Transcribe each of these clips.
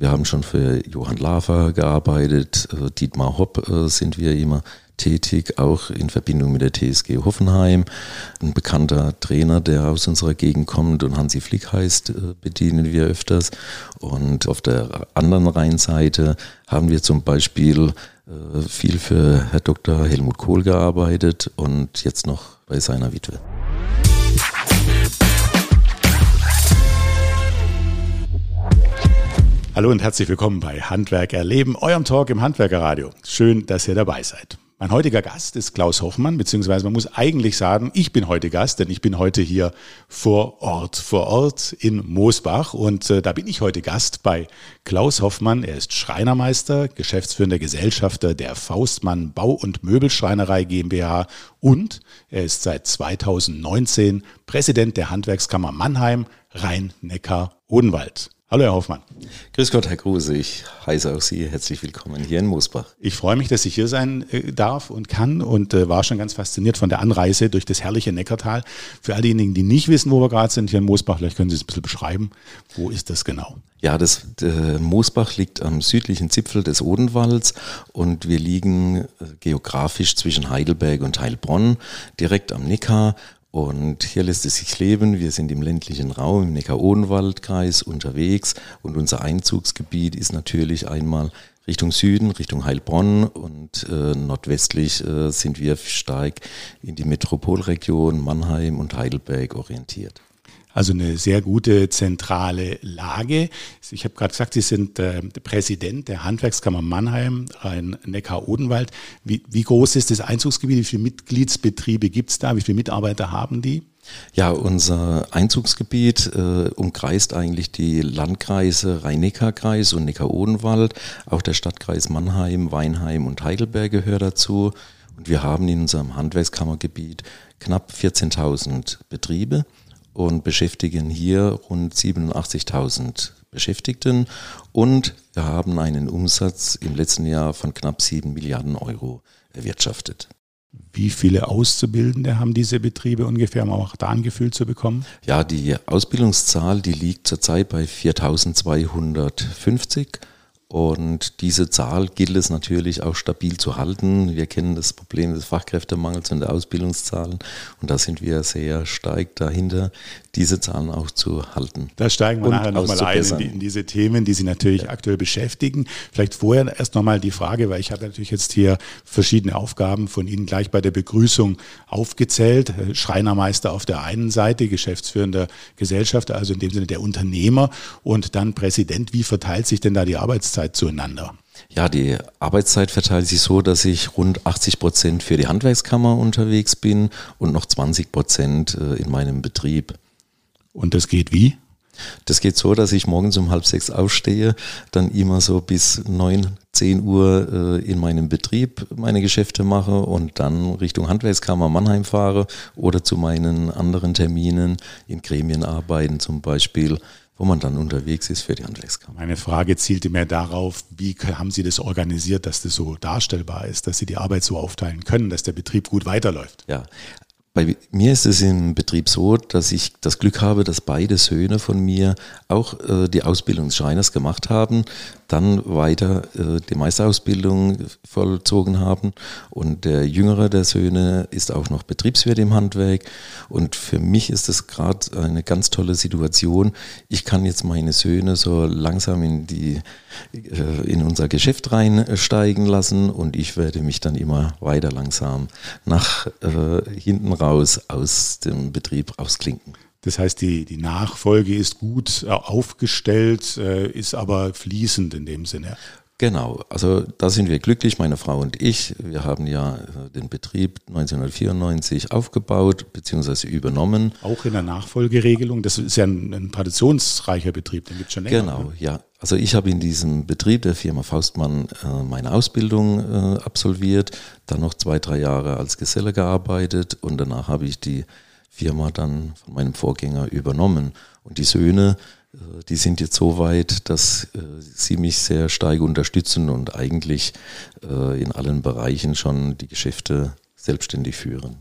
Wir haben schon für Johann Lafer gearbeitet, äh, Dietmar Hopp äh, sind wir immer tätig, auch in Verbindung mit der TSG Hoffenheim. Ein bekannter Trainer, der aus unserer Gegend kommt und Hansi Flick heißt, äh, bedienen wir öfters. Und auf der anderen Rheinseite haben wir zum Beispiel viel für Herr Dr. Helmut Kohl gearbeitet und jetzt noch bei seiner Witwe. Hallo und herzlich willkommen bei Handwerk erleben, eurem Talk im Handwerkerradio. Schön, dass ihr dabei seid. Mein heutiger Gast ist Klaus Hoffmann, beziehungsweise man muss eigentlich sagen, ich bin heute Gast, denn ich bin heute hier vor Ort, vor Ort in Moosbach und äh, da bin ich heute Gast bei Klaus Hoffmann. Er ist Schreinermeister, geschäftsführender Gesellschafter der Faustmann Bau- und Möbelschreinerei GmbH und er ist seit 2019 Präsident der Handwerkskammer Mannheim, Rhein-Neckar-Odenwald. Hallo, Herr Hoffmann. Grüß Gott, Herr Kruse. Ich heiße auch Sie herzlich willkommen hier in Moosbach. Ich freue mich, dass ich hier sein äh, darf und kann und äh, war schon ganz fasziniert von der Anreise durch das herrliche Neckartal. Für all diejenigen, die nicht wissen, wo wir gerade sind hier in Moosbach, vielleicht können Sie es ein bisschen beschreiben. Wo ist das genau? Ja, das äh, Moosbach liegt am südlichen Zipfel des Odenwalds und wir liegen geografisch zwischen Heidelberg und Heilbronn, direkt am Neckar und hier lässt es sich leben. Wir sind im ländlichen Raum, im Neckar-Odenwald-Kreis unterwegs und unser Einzugsgebiet ist natürlich einmal Richtung Süden, Richtung Heilbronn und äh, nordwestlich äh, sind wir stark in die Metropolregion Mannheim und Heidelberg orientiert. Also eine sehr gute zentrale Lage. Ich habe gerade gesagt, Sie sind äh, Präsident der Handwerkskammer Mannheim, Rhein-Neckar-Odenwald. Wie, wie groß ist das Einzugsgebiet? Wie viele Mitgliedsbetriebe gibt es da? Wie viele Mitarbeiter haben die? Ja, unser Einzugsgebiet äh, umkreist eigentlich die Landkreise Rhein-Neckar-Kreis und Neckar-Odenwald. Auch der Stadtkreis Mannheim, Weinheim und Heidelberg gehört dazu. Und wir haben in unserem Handwerkskammergebiet knapp 14.000 Betriebe und beschäftigen hier rund 87.000 Beschäftigten und wir haben einen Umsatz im letzten Jahr von knapp 7 Milliarden Euro erwirtschaftet. Wie viele Auszubildende haben diese Betriebe ungefähr, um auch da ein Gefühl zu bekommen? Ja, die Ausbildungszahl, die liegt zurzeit bei 4250 und diese Zahl gilt es natürlich auch stabil zu halten. Wir kennen das Problem des Fachkräftemangels und der Ausbildungszahlen und da sind wir sehr stark dahinter, diese Zahlen auch zu halten. Da steigen wir nachher nochmal ein in, die, in, diese Themen, die Sie natürlich ja. aktuell beschäftigen. Vielleicht vorher erst nochmal die Frage, weil ich habe natürlich jetzt hier verschiedene Aufgaben von Ihnen gleich bei der Begrüßung aufgezählt. Schreinermeister auf der einen Seite, geschäftsführender Gesellschafter, also in dem Sinne der Unternehmer und dann Präsident. Wie verteilt sich denn da die Arbeitszeit zueinander? Ja, die Arbeitszeit verteilt sich so, dass ich rund 80 Prozent für die Handwerkskammer unterwegs bin und noch 20 Prozent äh, in meinem Betrieb. Und das geht wie? Das geht so, dass ich morgens um halb sechs aufstehe, dann immer so bis neun, zehn Uhr äh, in meinem Betrieb meine Geschäfte mache und dann Richtung Handwerkskammer Mannheim fahre oder zu meinen anderen Terminen in Gremien arbeiten zum Beispiel wo man dann unterwegs ist für die Handwerkskammer. Meine Frage zielte mehr darauf, wie haben Sie das organisiert, dass das so darstellbar ist, dass Sie die Arbeit so aufteilen können, dass der Betrieb gut weiterläuft? Ja, bei mir ist es im Betrieb so, dass ich das Glück habe, dass beide Söhne von mir auch äh, die Ausbildung des Schreiners gemacht haben, dann weiter äh, die Meisterausbildung vollzogen haben. Und der jüngere der Söhne ist auch noch Betriebswirt im Handwerk. Und für mich ist es gerade eine ganz tolle Situation. Ich kann jetzt meine Söhne so langsam in die äh, in unser Geschäft reinsteigen lassen und ich werde mich dann immer weiter langsam nach äh, hinten raus aus dem Betrieb rausklinken. Das heißt, die, die Nachfolge ist gut äh, aufgestellt, äh, ist aber fließend in dem Sinne. Genau, also da sind wir glücklich, meine Frau und ich. Wir haben ja äh, den Betrieb 1994 aufgebaut bzw. übernommen. Auch in der Nachfolgeregelung. Das ist ja ein, ein traditionsreicher Betrieb, den gibt es schon länger. Genau, ne? ja. Also ich habe in diesem Betrieb der Firma Faustmann äh, meine Ausbildung äh, absolviert, dann noch zwei, drei Jahre als Geselle gearbeitet und danach habe ich die Firma dann von meinem Vorgänger übernommen. Und die Söhne, äh, die sind jetzt so weit, dass äh, sie mich sehr stark unterstützen und eigentlich äh, in allen Bereichen schon die Geschäfte selbstständig führen.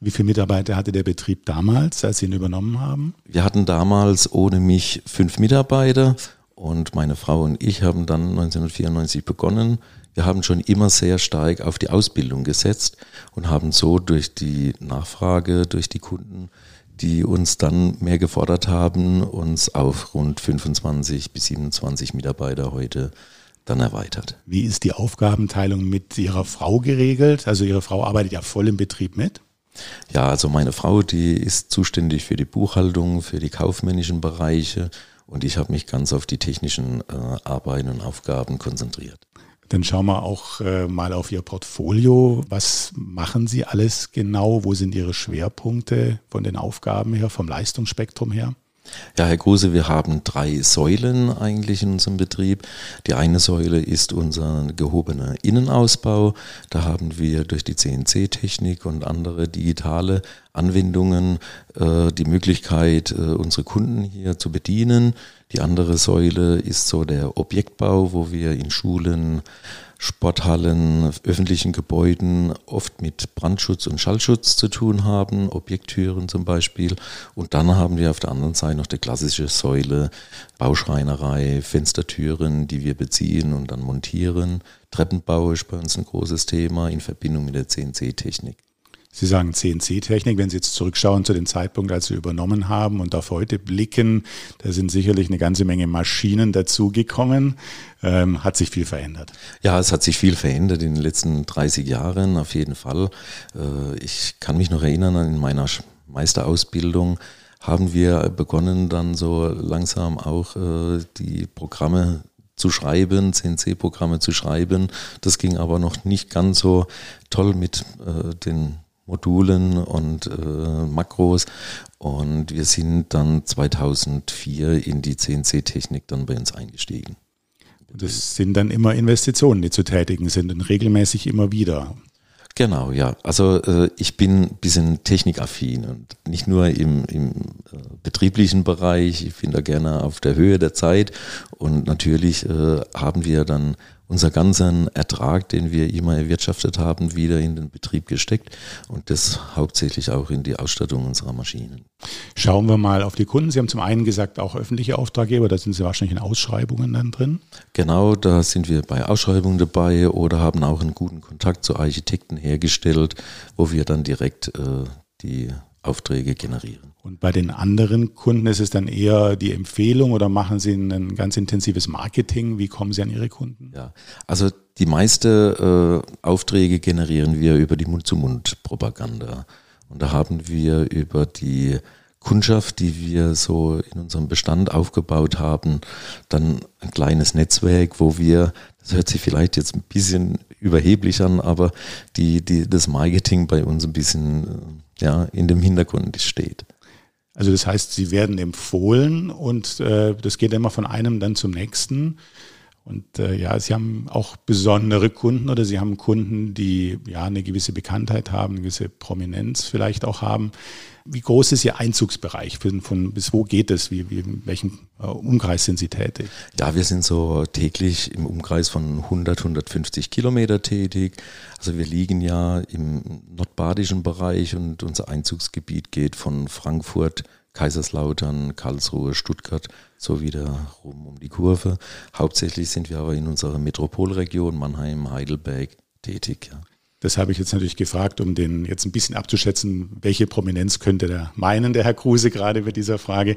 Wie viele Mitarbeiter hatte der Betrieb damals, als Sie ihn übernommen haben? Wir hatten damals ohne mich fünf Mitarbeiter Und meine Frau und ich haben dann 1994 begonnen. Wir haben schon immer sehr stark auf die Ausbildung gesetzt und haben so durch die Nachfrage, durch die Kunden, die uns dann mehr gefordert haben, uns auf rund 25 bis 27 Mitarbeiter heute dann erweitert. Wie ist die Aufgabenteilung mit Ihrer Frau geregelt? Also Ihre Frau arbeitet ja voll im Betrieb mit. Ja, also meine Frau, die ist zuständig für die Buchhaltung, für die kaufmännischen Bereiche und ich habe mich ganz auf die technischen äh, Arbeiten und Aufgaben konzentriert. Dann schauen wir auch äh, mal auf Ihr Portfolio. Was machen Sie alles genau? Wo sind Ihre Schwerpunkte von den Aufgaben her, vom Leistungsspektrum her? Ja, Herr Kruse, wir haben drei Säulen eigentlich in unserem Betrieb. Die eine Säule ist unser gehobener Innenausbau. Da haben wir durch die CNC-Technik und andere digitale Anwendungen äh, die Möglichkeit, äh, unsere Kunden hier zu bedienen. Die andere Säule ist so der Objektbau, wo wir in Schulen, Sporthallen, öffentlichen Gebäuden oft mit Brandschutz und Schallschutz zu tun haben, Objekttüren zum Beispiel. Und dann haben wir auf der anderen Seite noch die klassische Säule Bauschreinerei, Fenstertüren, die wir beziehen und dann montieren. Treppenbau ist bei uns ein großes Thema in Verbindung mit der CNC-Technik. Sie sagen CNC-Technik, wenn Sie jetzt zurückschauen zu dem Zeitpunkt, als Sie übernommen haben und auf heute blicken, da sind sicherlich eine ganze Menge Maschinen dazugekommen. Ähm, hat sich viel verändert? Ja, es hat sich viel verändert in den letzten 30 Jahren, auf jeden Fall. Äh, ich kann mich noch erinnern, in meiner Meisterausbildung haben wir begonnen, dann so langsam auch äh, die Programme zu schreiben, CNC-Programme zu schreiben. Das ging aber noch nicht ganz so toll mit äh, den Modulen und äh, Makros. Und wir sind dann 2004 in die CNC-Technik dann bei uns eingestiegen. Das sind dann immer Investitionen, die zu tätigen sind und regelmäßig immer wieder. Genau, ja. Also äh, ich bin ein bisschen technikaffin und nicht nur im, im äh, betrieblichen Bereich. Ich bin da gerne auf der Höhe der Zeit und natürlich äh, haben wir dann unser ganzen Ertrag, den wir immer erwirtschaftet haben, wieder in den Betrieb gesteckt und das hauptsächlich auch in die Ausstattung unserer Maschinen. Schauen wir mal auf die Kunden. Sie haben zum einen gesagt, auch öffentliche Auftraggeber, da sind Sie wahrscheinlich in Ausschreibungen dann drin. Genau, da sind wir bei Ausschreibungen dabei oder haben auch einen guten Kontakt zu Architekten hergestellt, wo wir dann direkt äh, die Aufträge generieren. Und bei den anderen Kunden ist es dann eher die Empfehlung oder machen Sie ein ganz intensives Marketing? Wie kommen Sie an Ihre Kunden? Ja, also die meisten äh, Aufträge generieren wir über die Mund-zu-Mund-Propaganda. Und da haben wir über die Kundschaft, die wir so in unserem Bestand aufgebaut haben, dann ein kleines Netzwerk, wo wir, das hört sich vielleicht jetzt ein bisschen überheblich an, aber die, die, das Marketing bei uns ein bisschen äh, ja, in dem Hintergrund steht. Also das heißt, sie werden empfohlen und äh, das geht immer von einem dann zum nächsten. Und äh, ja, sie haben auch besondere Kunden oder sie haben Kunden, die ja eine gewisse Bekanntheit haben, eine gewisse Prominenz vielleicht auch haben. Wie groß ist Ihr Einzugsbereich? Von, von bis wo geht es? Wie, wie, in welchem äh, Umkreis sind Sie tätig? Ja, wir sind so täglich im Umkreis von 100, 150 Kilometer tätig. Also wir liegen ja im nordbadischen Bereich und unser Einzugsgebiet geht von Frankfurt Kaiserslautern, Karlsruhe, Stuttgart, so wieder rum um die Kurve. Hauptsächlich sind wir aber in unserer Metropolregion Mannheim, Heidelberg tätig. Ja. Das habe ich jetzt natürlich gefragt, um den jetzt ein bisschen abzuschätzen, welche Prominenz könnte der meinen, der Herr Kruse, gerade bei dieser Frage.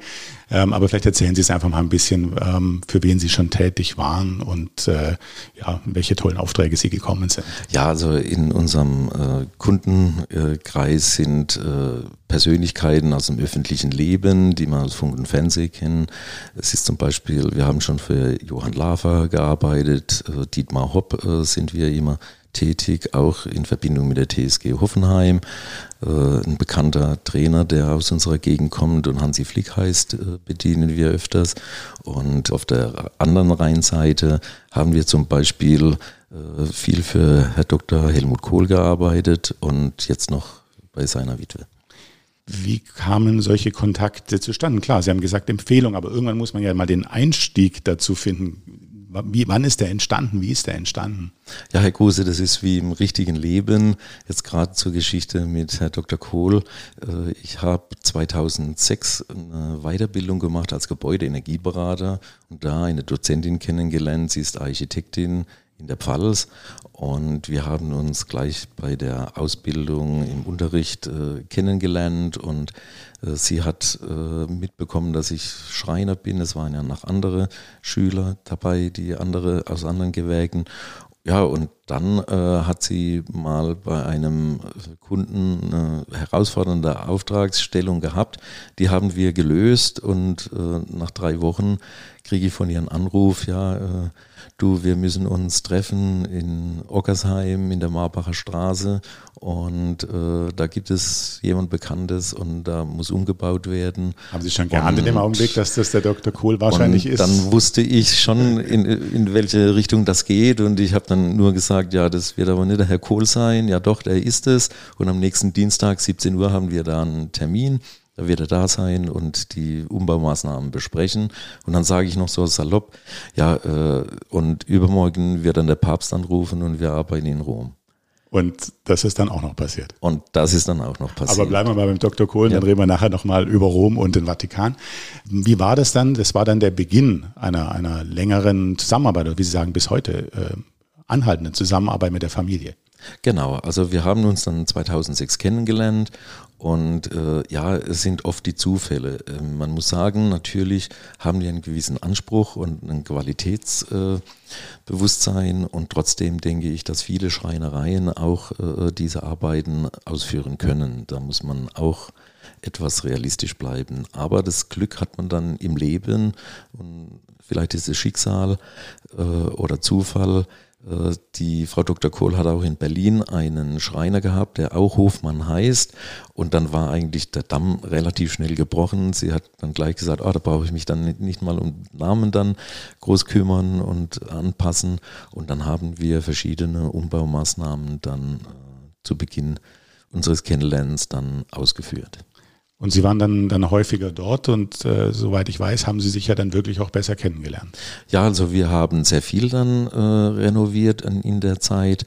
Ähm, aber vielleicht erzählen Sie es einfach mal ein bisschen, ähm, für wen Sie schon tätig waren und äh, ja, welche tollen Aufträge Sie gekommen sind. Ja, also in unserem äh, Kundenkreis sind äh, Persönlichkeiten aus dem öffentlichen Leben, die man aus Funk und Fernsehen kennen. Es ist zum Beispiel, wir haben schon für Johann Lafer gearbeitet, äh, Dietmar Hopp äh, sind wir immer tätig, auch in Verbindung mit der TSG Hoffenheim. Äh, ein bekannter Trainer, der aus unserer Gegend kommt und Hansi Flick heißt, äh, bedienen wir öfters. Und auf der anderen Rheinseite haben wir zum Beispiel äh, viel für Herr Dr. Helmut Kohl gearbeitet und jetzt noch bei seiner Witwe. Wie kamen solche Kontakte zustande? Klar, Sie haben gesagt Empfehlung, aber irgendwann muss man ja mal den Einstieg dazu finden Wie, wann ist der entstanden? Wie ist der entstanden? Ja, Herr Kruse, das ist wie im richtigen Leben. Jetzt gerade zur Geschichte mit Herr Dr. Kohl. Äh, ich habe 2006 eine Weiterbildung gemacht als Gebäudeenergieberater und da eine Dozentin kennengelernt. Sie ist Architektin in der Pfalz und wir haben uns gleich bei der Ausbildung im Unterricht äh, kennengelernt und äh, sie hat äh, mitbekommen, dass ich Schreiner bin. Es waren ja noch andere Schüler dabei, die andere aus anderen Gewerken. Ja, und dann äh, hat sie mal bei einem Kunden eine herausfordernde Auftragsstellung gehabt. Die haben wir gelöst und äh, nach drei Wochen kriege ich von ihr einen Anruf, ja, äh, du, wir müssen uns treffen in Ockersheim in der Marbacher Straße und äh, da gibt es jemand Bekanntes und da muss umgebaut werden. Haben Sie schon geahnt in dem Augenblick, dass das der Dr. Kohl wahrscheinlich ist? Dann wusste ich schon, in, in welche Richtung das geht und ich habe dann nur gesagt, ja, das wird aber nicht der Herr Kohl sein. Ja doch, der ist es. Und am nächsten Dienstag, 17 Uhr, haben wir da einen Termin. Da wird er da sein und die Umbaumaßnahmen besprechen. Und dann sage ich noch so salopp, ja, äh, und übermorgen wird dann der Papst anrufen und wir arbeiten in Rom. Und das ist dann auch noch passiert. Und das ist dann auch noch passiert. Aber bleiben wir mal beim Dr. Kohlen, ja. dann reden wir nachher nochmal über Rom und den Vatikan. Wie war das dann? Das war dann der Beginn einer, einer längeren Zusammenarbeit, oder wie Sie sagen, bis heute äh, anhaltenden Zusammenarbeit mit der Familie. Genau, also wir haben uns dann 2006 kennengelernt und äh, ja, es sind oft die Zufälle. Äh, man muss sagen, natürlich haben die einen gewissen Anspruch und ein Qualitätsbewusstsein äh, und trotzdem denke ich, dass viele Schreinereien auch äh, diese Arbeiten ausführen können. Da muss man auch etwas realistisch bleiben. Aber das Glück hat man dann im Leben und vielleicht ist es Schicksal äh, oder Zufall, die Frau Dr. Kohl hat auch in Berlin einen Schreiner gehabt, der auch Hofmann heißt. Und dann war eigentlich der Damm relativ schnell gebrochen. Sie hat dann gleich gesagt, oh, da brauche ich mich dann nicht mal um Namen dann groß kümmern und anpassen. Und dann haben wir verschiedene Umbaumaßnahmen dann äh, zu Beginn unseres Kennenlernens dann ausgeführt. Und Sie waren dann, dann häufiger dort und äh, soweit ich weiß, haben Sie sich ja dann wirklich auch besser kennengelernt. Ja, also wir haben sehr viel dann äh, renoviert in, in der Zeit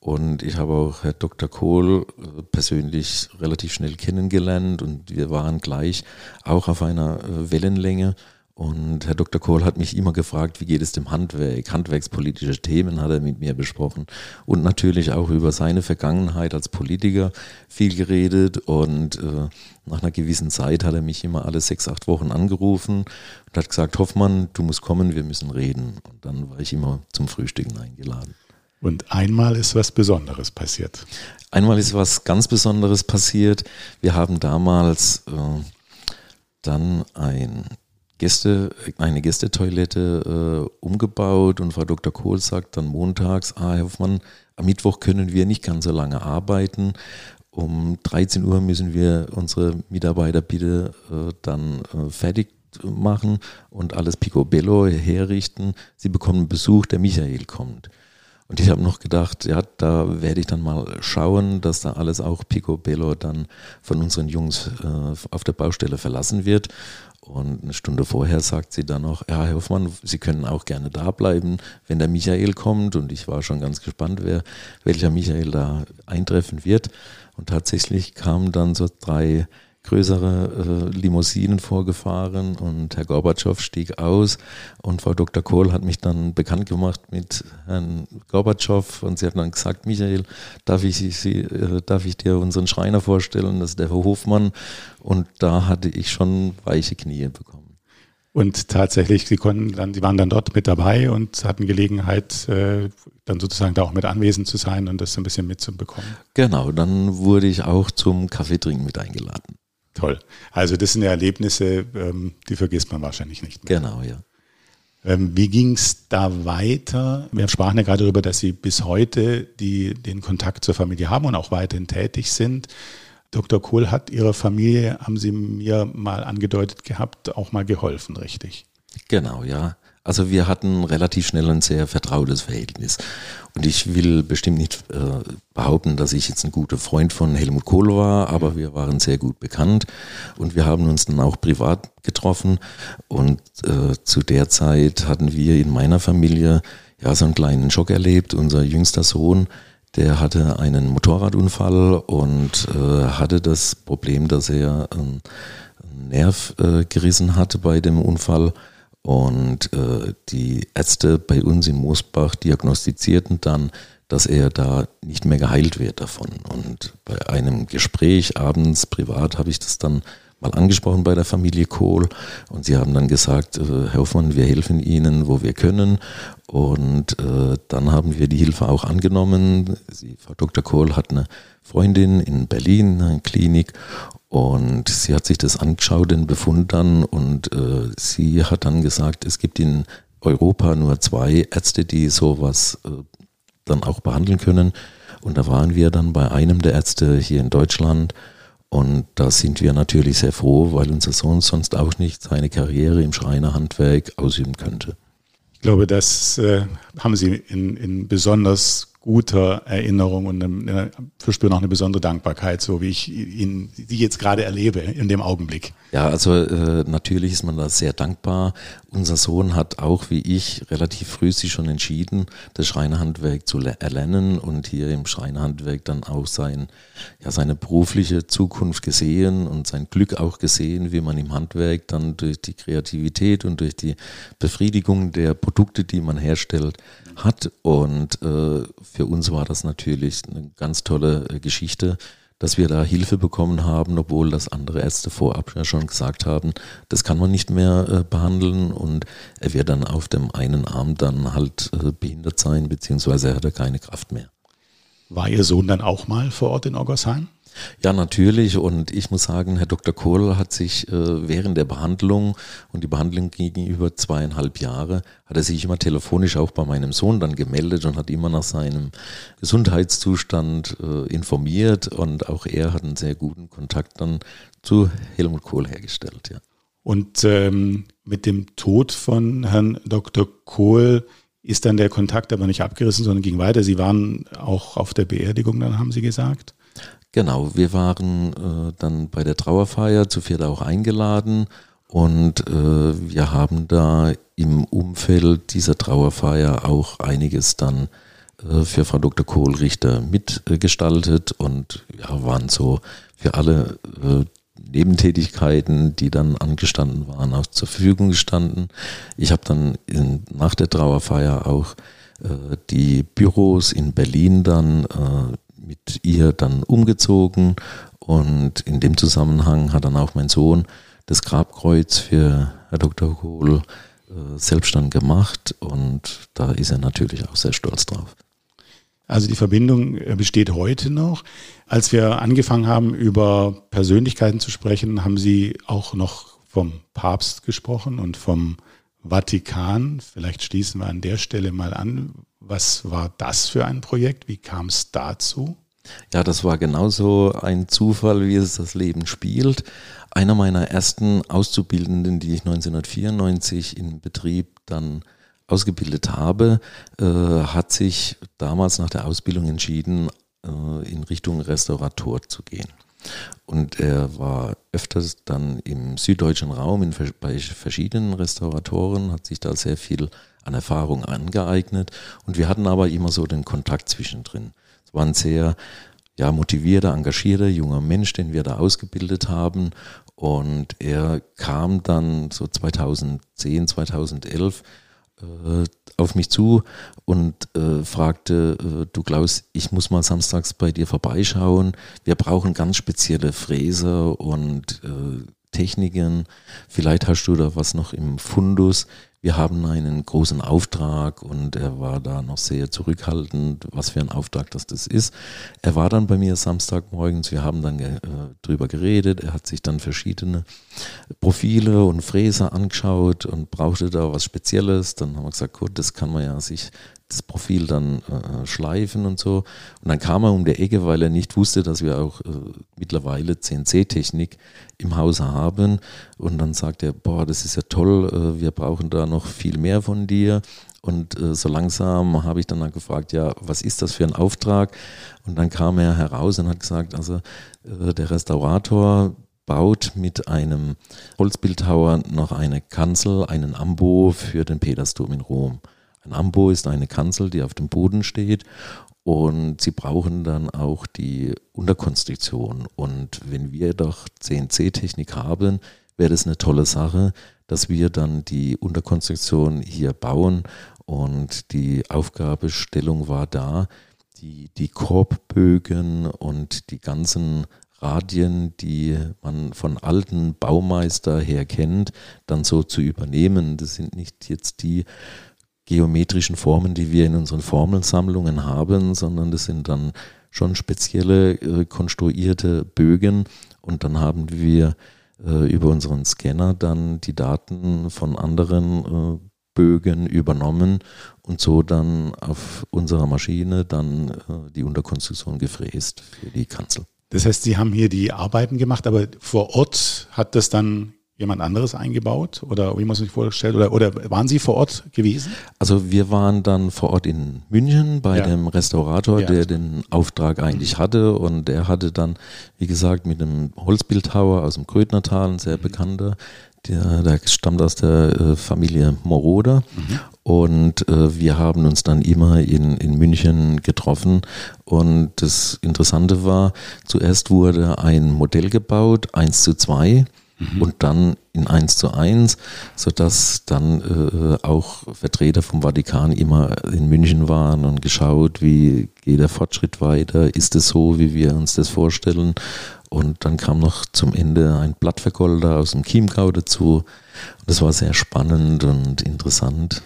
und ich habe auch Herr Dr. Kohl äh, persönlich relativ schnell kennengelernt und wir waren gleich auch auf einer äh, Wellenlänge. Und Herr Dr. Kohl hat mich immer gefragt, wie geht es dem Handwerk? Handwerkspolitische Themen hat er mit mir besprochen und natürlich auch über seine Vergangenheit als Politiker viel geredet. Und äh, nach einer gewissen Zeit hat er mich immer alle sechs, acht Wochen angerufen und hat gesagt, Hoffmann, du musst kommen, wir müssen reden. Und dann war ich immer zum Frühstücken eingeladen. Und einmal ist was Besonderes passiert. Einmal ist was ganz Besonderes passiert. Wir haben damals äh, dann ein Gäste, eine Gästetoilette äh, umgebaut und Frau Dr. Kohl sagt dann montags, ah, Herr Hoffmann, am Mittwoch können wir nicht ganz so lange arbeiten. Um 13 Uhr müssen wir unsere Mitarbeiter bitte äh, dann äh, fertig machen und alles picobello herrichten. Sie bekommen Besuch, der Michael kommt. Und ich habe noch gedacht, ja, da werde ich dann mal schauen, dass da alles auch picobello dann von unseren Jungs äh, auf der Baustelle verlassen wird. Und eine Stunde vorher sagt sie dann noch, ja, Herr Hoffmann, Sie können auch gerne da bleiben, wenn der Michael kommt. Und ich war schon ganz gespannt, wer, welcher Michael da eintreffen wird. Und tatsächlich kamen dann so drei größere äh, Limousinen vorgefahren und Herr Gorbatschow stieg aus und Frau Dr. Kohl hat mich dann bekannt gemacht mit Herrn Gorbatschow und sie hat dann gesagt, Michael, darf ich, Sie, äh, darf ich dir unseren Schreiner vorstellen, das ist der Herr Hofmann und da hatte ich schon weiche Knie bekommen. Und tatsächlich, sie konnten dann, sie waren dann dort mit dabei und hatten Gelegenheit, äh, dann sozusagen da auch mit anwesend zu sein und das ein bisschen mitzubekommen. Genau, dann wurde ich auch zum Kaffeetrinken mit eingeladen. Toll. Also das sind ja Erlebnisse, ähm, die vergisst man wahrscheinlich nicht mehr. Genau, ja. Ähm, wie ging es da weiter? Wir sprachen ja gerade darüber, dass Sie bis heute die, den Kontakt zur Familie haben und auch weiterhin tätig sind. Dr. Kohl hat Ihrer Familie, haben Sie mir mal angedeutet gehabt, auch mal geholfen, richtig? Genau, ja. Also wir hatten relativ schnell ein sehr vertrautes Verhältnis. Und ich will bestimmt nicht äh, behaupten, dass ich jetzt ein guter Freund von Helmut Kohl war, aber wir waren sehr gut bekannt und wir haben uns dann auch privat getroffen. Und äh, zu der Zeit hatten wir in meiner Familie ja so einen kleinen Schock erlebt. Unser jüngster Sohn, der hatte einen Motorradunfall und äh, hatte das Problem, dass er einen Nerv äh, gerissen hatte bei dem Unfall und äh, die Ärzte bei uns in Moosbach diagnostizierten dann, dass er da nicht mehr geheilt wird davon. Und bei einem Gespräch abends privat habe ich das dann mal angesprochen bei der Familie Kohl und sie haben dann gesagt, äh, Herr Hoffmann, wir helfen Ihnen, wo wir können. Und äh, dann haben wir die Hilfe auch angenommen. Sie, Frau Dr. Kohl hat eine Freundin in Berlin, eine Klinik und sie hat sich das angeschaut, den Befund dann, und äh, sie hat dann gesagt, es gibt in Europa nur zwei Ärzte, die sowas äh, dann auch behandeln können. Und da waren wir dann bei einem der Ärzte hier in Deutschland. Und da sind wir natürlich sehr froh, weil unser Sohn sonst auch nicht seine Karriere im Schreinerhandwerk ausüben könnte. Ich glaube, das äh, haben Sie in, in besonders guter Erinnerung und eine, verspüre auch eine besondere Dankbarkeit, so wie ich ihn die jetzt gerade erlebe in dem Augenblick. Ja, also äh, natürlich ist man da sehr dankbar. Unser Sohn hat auch wie ich relativ früh sich schon entschieden, das Schreinerhandwerk zu erlernen und hier im Schreinerhandwerk dann auch sein, ja, seine berufliche Zukunft gesehen und sein Glück auch gesehen, wie man im Handwerk dann durch die Kreativität und durch die Befriedigung der Produkte, die man herstellt, hat. Und äh, für uns war das natürlich eine ganz tolle äh, Geschichte, dass wir da Hilfe bekommen haben, obwohl das andere Ärzte vorab ja schon gesagt haben, das kann man nicht mehr äh, behandeln und er wird dann auf dem einen Arm dann halt äh, behindert sein, beziehungsweise er hat keine Kraft mehr. War Ihr Sohn dann auch mal vor Ort in Oggersheim? Ja, natürlich. Und ich muss sagen, Herr Dr. Kohl hat sich äh, während der Behandlung und die Behandlung ging über zweieinhalb Jahre, hat er sich immer telefonisch auch bei meinem Sohn dann gemeldet und hat immer nach seinem Gesundheitszustand äh, informiert. Und auch er hat einen sehr guten Kontakt dann zu Helmut Kohl hergestellt. Ja. Und ähm, mit dem Tod von Herrn Dr. Kohl ist dann der Kontakt aber nicht abgerissen, sondern ging weiter. Sie waren auch auf der Beerdigung, dann haben Sie gesagt. Genau, wir waren äh, dann bei der Trauerfeier zu viert auch eingeladen und äh, wir haben da im Umfeld dieser Trauerfeier auch einiges dann äh, für Frau Dr. Kohlrichter mitgestaltet und ja, waren so für alle äh, Nebentätigkeiten, die dann angestanden waren, auch zur Verfügung gestanden. Ich habe dann in, nach der Trauerfeier auch äh, die Büros in Berlin dann äh, mit ihr dann umgezogen und in dem Zusammenhang hat dann auch mein Sohn das Grabkreuz für Herr Dr. Kohl äh, selbst dann gemacht und da ist er natürlich auch sehr stolz drauf. Also die Verbindung äh, besteht heute noch. Als wir angefangen haben, über Persönlichkeiten zu sprechen, haben Sie auch noch vom Papst gesprochen und vom Vatikan. Vielleicht schließen wir an der Stelle mal an. Was war das für ein Projekt? Wie kam es dazu? Ja, das war genauso ein Zufall, wie es das Leben spielt. Einer meiner ersten Auszubildenden, die ich 1994 in Betrieb dann ausgebildet habe, äh, hat sich damals nach der Ausbildung entschieden, äh, in Richtung Restaurator zu gehen. Und er war öfters dann im süddeutschen Raum in, bei verschiedenen Restauratoren, hat sich da sehr viel an Erfahrung angeeignet. Und wir hatten aber immer so den Kontakt zwischendrin. Es war ein sehr ja, motivierter, engagierter junger Mensch, den wir da ausgebildet haben. Und er kam dann so 2010, 2011 äh, auf mich zu und äh, fragte, äh, du Klaus, ich muss mal samstags bei dir vorbeischauen. Wir brauchen ganz spezielle Fräser und äh, Techniken. Vielleicht hast du da was noch im Fundus wir haben einen großen Auftrag und er war da noch sehr zurückhaltend, was für ein Auftrag das, das ist. Er war dann bei mir Samstagmorgens, wir haben dann äh, drüber geredet, er hat sich dann verschiedene Profile und Fräser angeschaut und brauchte da was Spezielles. Dann haben wir gesagt, gut, das kann man ja sich das Profil dann äh, schleifen und so. Und dann kam er um die Ecke, weil er nicht wusste, dass wir auch äh, mittlerweile CNC-Technik im Hause haben. Und dann sagt er, boah, das ist ja toll, äh, wir brauchen da noch viel mehr von dir. Und äh, so langsam habe ich dann, dann gefragt, ja, was ist das für ein Auftrag? Und dann kam er heraus und hat gesagt, also äh, der Restaurator baut mit einem Holzbildhauer noch eine Kanzel, einen Ambo für den Petersdom in Rom. Ein Ambo ist eine Kanzel, die auf dem Boden steht und sie brauchen dann auch die Unterkonstruktion. Und wenn wir doch CNC-Technik haben, wäre das eine tolle Sache, dass wir dann die Unterkonstruktion hier bauen. Und die Aufgabestellung war da, die, die Korbbögen und die ganzen Radien, die man von alten Baumeister her kennt, dann so zu übernehmen. Das sind nicht jetzt die geometrischen Formen, die wir in unseren Formelsammlungen haben, sondern das sind dann schon spezielle äh, konstruierte Bögen und dann haben wir äh, über unseren Scanner dann die Daten von anderen äh, Bögen übernommen und so dann auf unserer Maschine dann äh, die Unterkonstruktion gefräst für die Kanzel. Das heißt, Sie haben hier die Arbeiten gemacht, aber vor Ort hat das dann jemand anderes eingebaut oder wie man sich vorgestellt oder, oder waren Sie vor Ort gewesen? Also wir waren dann vor Ort in München bei ja. dem Restaurator, ja, der den Auftrag eigentlich mhm. hatte und er hatte dann, wie gesagt, mit einem Holzbildhauer aus dem Krötnertal, ein sehr mhm. bekannter, der, der stammt aus der äh, Familie Moroder mhm. und äh, wir haben uns dann immer in, in München getroffen und das Interessante war, zuerst wurde ein Modell gebaut, 1 zu 2 mhm. und dann in 1 zu 1, sodass dann äh, auch Vertreter vom Vatikan immer in München waren und geschaut, wie geht der Fortschritt weiter, ist es so, wie wir uns das vorstellen und dann kam noch zum Ende ein Blattvergolder aus dem Chiemgau dazu. Und das war sehr spannend und interessant.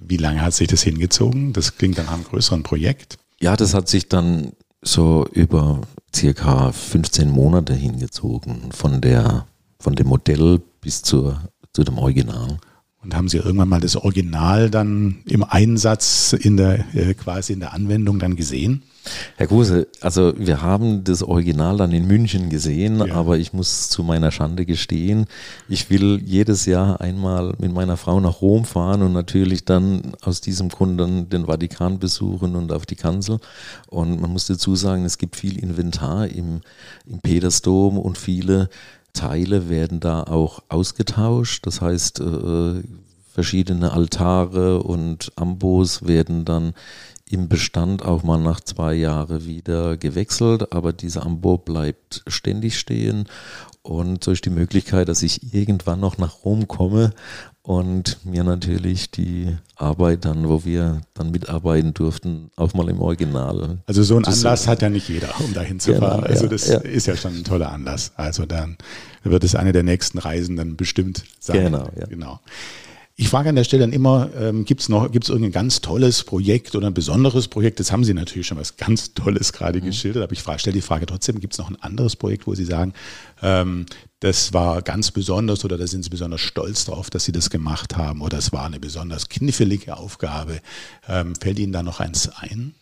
Wie lange hat sich das hingezogen? Das klingt dann nach einem größeren Projekt. Ja, das hat sich dann so über circa 15 Monate hingezogen, von, der, von dem Modell bis zur, zu dem Original. Und haben Sie irgendwann mal das Original dann im Einsatz in der äh, quasi in der Anwendung dann gesehen? Herr Kruse, also wir haben das Original dann in München gesehen, ja. aber ich muss zu meiner Schande gestehen, ich will jedes Jahr einmal mit meiner Frau nach Rom fahren und natürlich dann aus diesem Grund dann den Vatikan besuchen und auf die Kanzel. Und man muss dazu sagen, es gibt viel Inventar im, im Petersdom und viele Teile werden da auch ausgetauscht. Das heißt, äh, verschiedene Altare und Ambos werden dann im Bestand auch mal nach zwei Jahren wieder gewechselt, aber dieser Ambo bleibt ständig stehen und ist die Möglichkeit, dass ich irgendwann noch nach Rom komme und mir natürlich die Arbeit dann, wo wir dann mitarbeiten durften, auch mal im Original. Also so ein Anlass hat ja nicht jeder, um dahin zu genau, fahren. Also das ja. ist ja schon ein toller Anlass. Also dann wird es eine der nächsten Reisen dann bestimmt sein. Genau, ja. genau. Ich frage an der Stelle dann immer, ähm, gibt es noch, gibt es irgendein ganz tolles Projekt oder ein besonderes Projekt? Das haben Sie natürlich schon was ganz Tolles gerade mhm. geschildert, aber ich stelle die Frage trotzdem, gibt es noch ein anderes Projekt, wo Sie sagen, ähm, das war ganz besonders oder da sind Sie besonders stolz drauf, dass Sie das gemacht haben oder es war eine besonders knifflige Aufgabe. Ähm, fällt Ihnen da noch eins ein?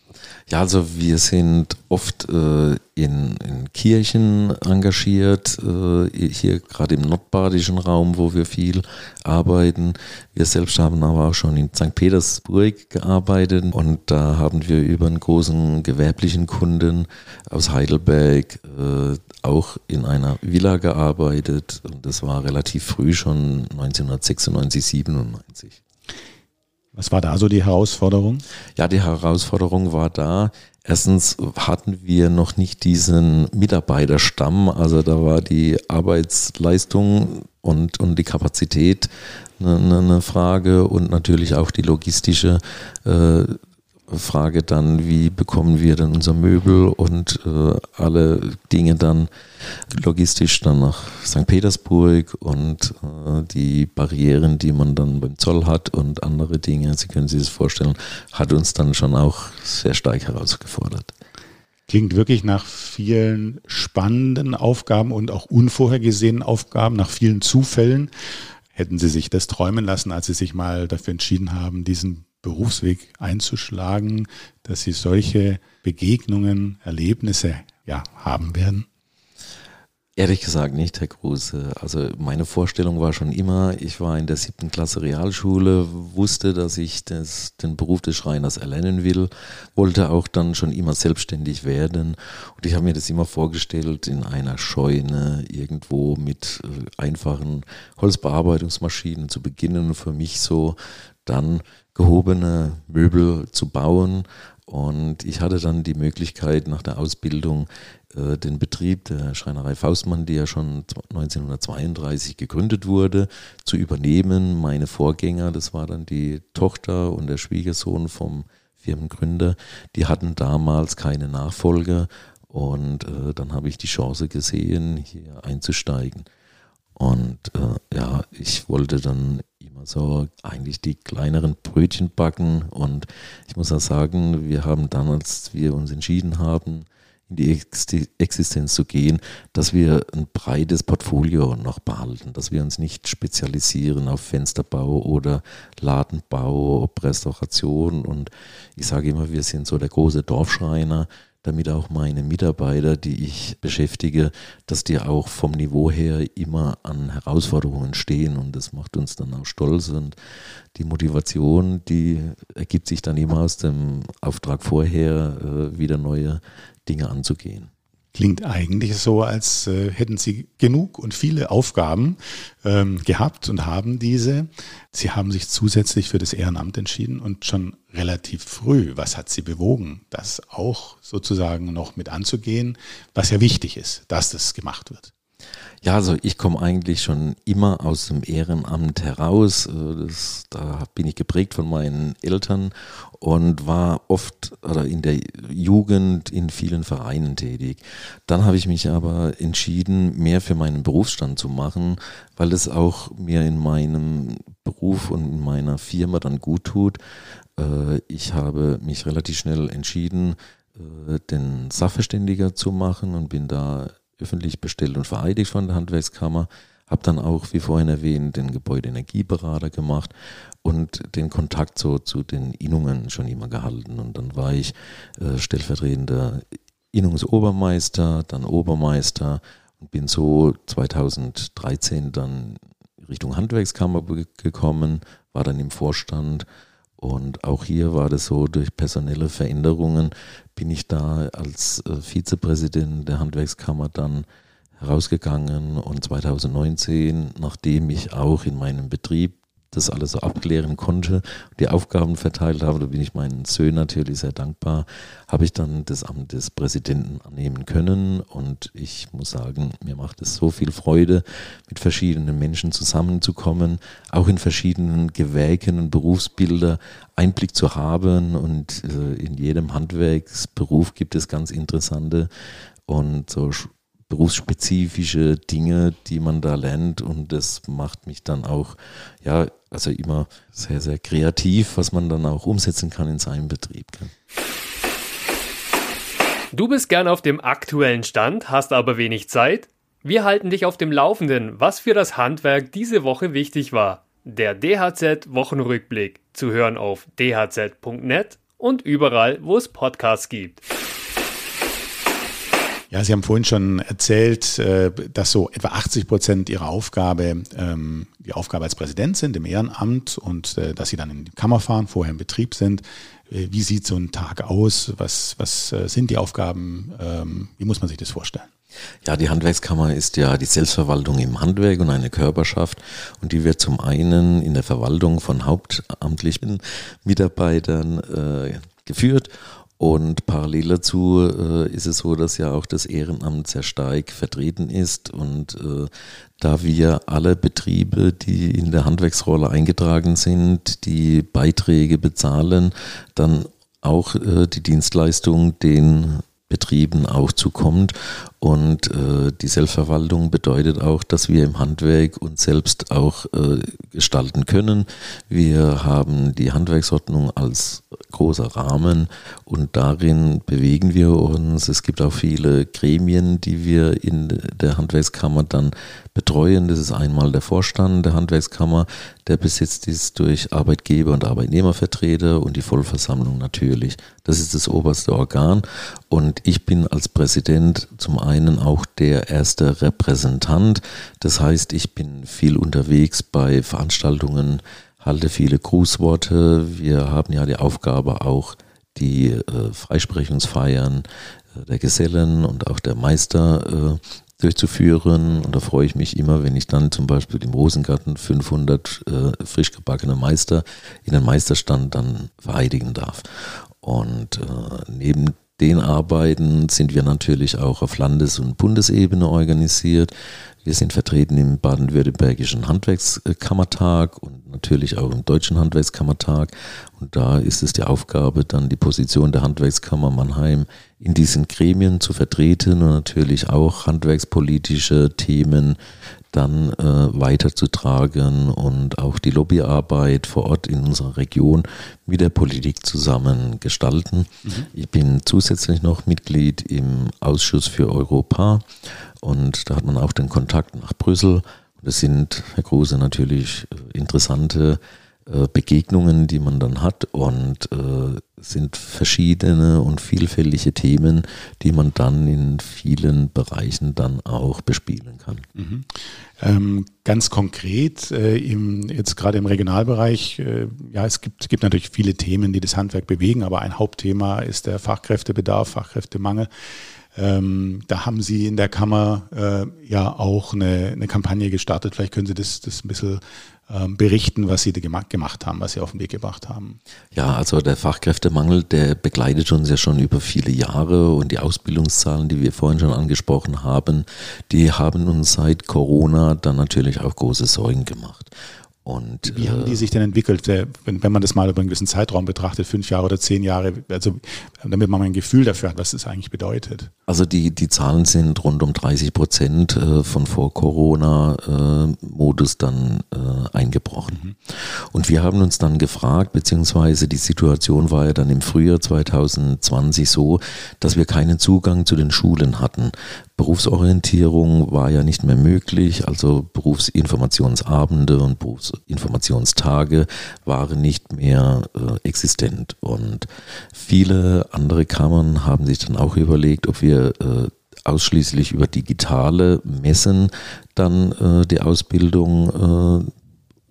Ja, also wir sind oft äh, in, in, Kirchen engagiert, äh, hier gerade im nordbadischen Raum, wo wir viel arbeiten. Wir selbst haben aber auch schon in St. Petersburg gearbeitet und da haben wir über einen großen gewerblichen Kunden aus Heidelberg äh, auch in einer Villa gearbeitet und das war relativ früh schon 1996, 97. Was war da so die Herausforderung? Ja, die Herausforderung war da, erstens hatten wir noch nicht diesen Mitarbeiterstamm, also da war die Arbeitsleistung und, und die Kapazität eine, eine Frage und natürlich auch die logistische äh, Frage dann, wie bekommen wir denn unser Möbel und äh, alle Dinge dann logistisch dann nach St. Petersburg und äh, die Barrieren, die man dann beim Zoll hat und andere Dinge, Sie können sich das vorstellen, hat uns dann schon auch sehr stark herausgefordert. Klingt wirklich nach vielen spannenden Aufgaben und auch unvorhergesehenen Aufgaben, nach vielen Zufällen. Hätten Sie sich das träumen lassen, als Sie sich mal dafür entschieden haben, diesen Berufsweg einzuschlagen, dass Sie solche Begegnungen, Erlebnisse ja, haben werden? Ehrlich gesagt nicht, Herr Kruse. Also meine Vorstellung war schon immer, ich war in der siebten Klasse Realschule, wusste, dass ich das, den Beruf des Schreiners erlernen will, wollte auch dann schon immer selbstständig werden. Und ich habe mir das immer vorgestellt, in einer Scheune irgendwo mit äh, einfachen Holzbearbeitungsmaschinen zu beginnen für mich so dann gehobene Möbel zu bauen. Und ich hatte dann die Möglichkeit, nach der Ausbildung äh, den Betrieb der Schreinerei Faustmann, die ja schon 1932 gegründet wurde, zu übernehmen. Meine Vorgänger, das war dann die Tochter und der Schwiegersohn vom Firmengründer, die hatten damals keine Nachfolger und äh, dann habe ich die Chance gesehen, hier einzusteigen. Und äh, ja, ich wollte dann immer so eigentlich die kleineren Brötchen backen. Und ich muss auch sagen, wir haben dann, als wir uns entschieden haben, in die Existenz zu gehen, dass wir ein breites Portfolio noch behalten, dass wir uns nicht spezialisieren auf Fensterbau oder Ladenbau, ob Restauration. Und ich sage immer, wir sind so der große Dorfschreiner, damit auch meine Mitarbeiter, die ich beschäftige, dass die auch vom Niveau her immer an Herausforderungen stehen und das macht uns dann auch stolz und die Motivation, die ergibt sich dann immer aus dem Auftrag vorher, äh, wieder neue Dinge anzugehen. Klingt eigentlich so, als äh, hätten Sie genug und viele Aufgaben ähm, gehabt und haben diese. Sie haben sich zusätzlich für das Ehrenamt entschieden und schon relativ früh. Was hat Sie bewogen, das auch sozusagen noch mit anzugehen, was ja wichtig ist, dass das gemacht wird? Ja, also ich komme eigentlich schon immer aus dem Ehrenamt heraus. Äh, das, da bin ich geprägt von meinen Eltern und war oft oder in der Jugend in vielen Vereinen tätig. Dann habe ich mich aber entschieden, mehr für meinen Berufsstand zu machen, weil es auch mir in meinem Beruf und in meiner Firma dann gut tut. Äh, ich habe mich relativ schnell entschieden, äh, den Sachverständiger zu machen und bin da öffentlich bestellt und vereidigt von der Handwerkskammer. Habe dann auch, wie vorhin erwähnt, den Gebäudeenergieberater gemacht und den Kontakt so zu den Innungen schon immer gehalten. Und dann war ich äh, stellvertretender Innungsobermeister, dann Obermeister und bin so 2013 dann Richtung Handwerkskammer gekommen, war dann im Vorstand und auch hier war das so, durch personelle Veränderungen bin ich da als äh, Vizepräsident der Handwerkskammer dann herausgegangen. Und 2019, nachdem ich auch in meinem Betrieb das alles so abklären konnte, die Aufgaben verteilt habe, da bin ich meinen Söhnen natürlich sehr dankbar, habe ich dann das Amt des Präsidenten annehmen können und ich muss sagen, mir macht es so viel Freude, mit verschiedenen Menschen zusammenzukommen, auch in verschiedenen Gewerken und Berufsbilder Einblick zu haben und äh, in jedem Handwerksberuf gibt es ganz interessante und so berufsspezifische Dinge, die man da lernt und das macht mich dann auch, ja, also immer sehr, sehr kreativ, was man dann auch umsetzen kann in seinem Betrieb. Du bist gern auf dem aktuellen Stand, hast aber wenig Zeit? Wir halten dich auf dem Laufenden, was für das Handwerk diese Woche wichtig war. Der DHZ Wochenrückblick zu hören auf dhz.net und überall, wo es Podcasts gibt. Ja, Sie haben vorhin schon erzählt, äh, dass so etwa 80 Prozent Ihrer Aufgabe ähm, die Aufgabe als Präsident sind im Ehrenamt und äh, dass Sie dann in die Kammer fahren, vorher im Betrieb sind. Äh, wie sieht so ein Tag aus? Was, was sind die Aufgaben? Ähm, wie muss man sich das vorstellen? Ja, die Handwerkskammer ist ja die Selbstverwaltung im Handwerk und eine Körperschaft und die wird zum einen in der Verwaltung von hauptamtlichen Mitarbeitern äh, geführt und parallel dazu äh, ist es so, dass ja auch das Ehrenamt sehr stark vertreten ist. Und äh, da wir alle Betriebe, die in der Handwerksrolle eingetragen sind, die Beiträge bezahlen, dann auch äh, die Dienstleistung den Betrieben auch zukommt. Und äh, die Selbstverwaltung bedeutet auch, dass wir im Handwerk uns selbst auch äh, gestalten können. Wir haben die Handwerksordnung als großer Rahmen und darin bewegen wir uns. Es gibt auch viele Gremien, die wir in der Handwerkskammer dann betreuen. Das ist einmal der Vorstand der Handwerkskammer, der besetzt ist durch Arbeitgeber und Arbeitnehmervertreter und die Vollversammlung natürlich. Das ist das oberste Organ und ich bin als Präsident zum einen auch der erste Repräsentant. Das heißt, ich bin viel unterwegs bei Veranstaltungen, halte viele Grußworte. Wir haben ja die Aufgabe auch die äh, Freisprechungsfeiern äh, der Gesellen und auch der Meister äh, durchzuführen. Und da freue ich mich immer, wenn ich dann zum Beispiel im Rosengarten 500 äh, frisch gebackene Meister in den Meisterstand dann vereidigen darf. Und äh, neben den Arbeiten sind wir natürlich auch auf Landes- und Bundesebene organisiert. Wir sind vertreten im baden-württembergischen Handwerkskammertag und natürlich auch im deutschen Handwerkskammertag. Und da ist es die Aufgabe, dann die Position der Handwerkskammer Mannheim in diesen Gremien zu vertreten und natürlich auch handwerkspolitische Themen dann äh, weiterzutragen und auch die Lobbyarbeit vor Ort in unserer Region mit der Politik zusammen gestalten. Mhm. Ich bin zusätzlich noch Mitglied im Ausschuss für Europa und da hat man auch den Kontakt nach Brüssel. Das sind, Herr Kruse, natürlich äh, interessante äh, Begegnungen, die man dann hat und äh, sind verschiedene und vielfältige Themen, die man dann in vielen Bereichen dann auch bespielen kann. Mhm. Ähm, ganz konkret, äh, im, jetzt gerade im Regionalbereich, äh, ja, es gibt, gibt natürlich viele Themen, die das Handwerk bewegen, aber ein Hauptthema ist der Fachkräftebedarf, Fachkräftemangel. Ähm, da haben Sie in der Kammer äh, ja auch eine, eine Kampagne gestartet. Vielleicht können Sie das, das ein bisschen berichten, was Sie da gemacht, gemacht haben, was Sie auf den Weg gebracht haben. Ja, also der Fachkräftemangel, der begleitet uns ja schon über viele Jahre und die Ausbildungszahlen, die wir vorhin schon angesprochen haben, die haben uns seit Corona dann natürlich auch große Sorgen gemacht. Und, Wie haben die äh, sich denn entwickelt, wenn, wenn man das mal über einen gewissen Zeitraum betrachtet, fünf Jahre oder zehn Jahre, also damit man mal ein Gefühl dafür hat, was das eigentlich bedeutet? Also die, die Zahlen sind rund um 30 Prozent äh, von vor Corona-Modus dann äh, eingebrochen. Mhm. Und wir haben uns dann gefragt, beziehungsweise die Situation war ja dann im Frühjahr 2020 so, dass wir keinen Zugang zu den Schulen hatten. Berufsorientierung war ja nicht mehr möglich, also Berufsinformationsabende und Berufsinformationstage waren nicht mehr äh, existent. Und viele andere Kammern haben sich dann auch überlegt, ob wir äh, ausschließlich über digitale Messen dann äh, die Ausbildung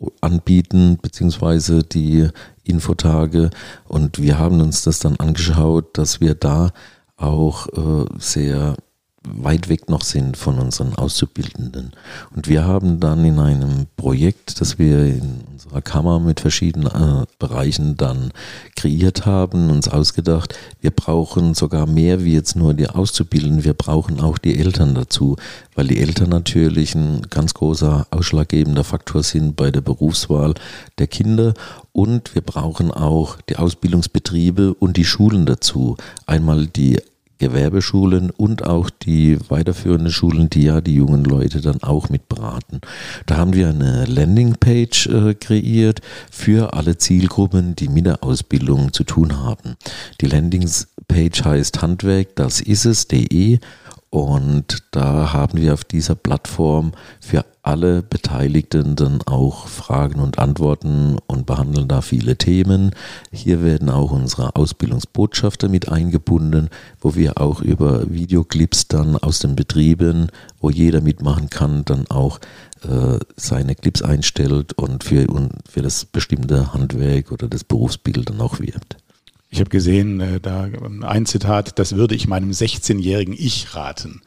äh, anbieten, beziehungsweise die Infotage. Und wir haben uns das dann angeschaut, dass wir da auch äh, sehr weit weg noch sind von unseren Auszubildenden. Und wir haben dann in einem Projekt, das wir in unserer Kammer mit verschiedenen äh, Bereichen dann kreiert haben, uns ausgedacht, wir brauchen sogar mehr wie jetzt nur die Auszubildenden, wir brauchen auch die Eltern dazu, weil die Eltern natürlich ein ganz großer ausschlaggebender Faktor sind bei der Berufswahl der Kinder und wir brauchen auch die Ausbildungsbetriebe und die Schulen dazu. Einmal die Gewerbeschulen und auch die weiterführenden Schulen, die ja die jungen Leute dann auch mit beraten. Da haben wir eine Landingpage äh, kreiert für alle Zielgruppen, die mit der Ausbildung zu tun haben. Die Landingpage heißt Handwerk, das ist es.de und da haben wir auf dieser Plattform für alle Beteiligten dann auch Fragen und Antworten und behandeln da viele Themen. Hier werden auch unsere Ausbildungsbotschafter mit eingebunden, wo wir auch über Videoclips dann aus den Betrieben, wo jeder mitmachen kann, dann auch äh, seine Clips einstellt und für, und für das bestimmte Handwerk oder das Berufsbild dann auch wirbt. Ich habe gesehen, äh, da ein Zitat, das würde ich meinem 16-jährigen Ich raten.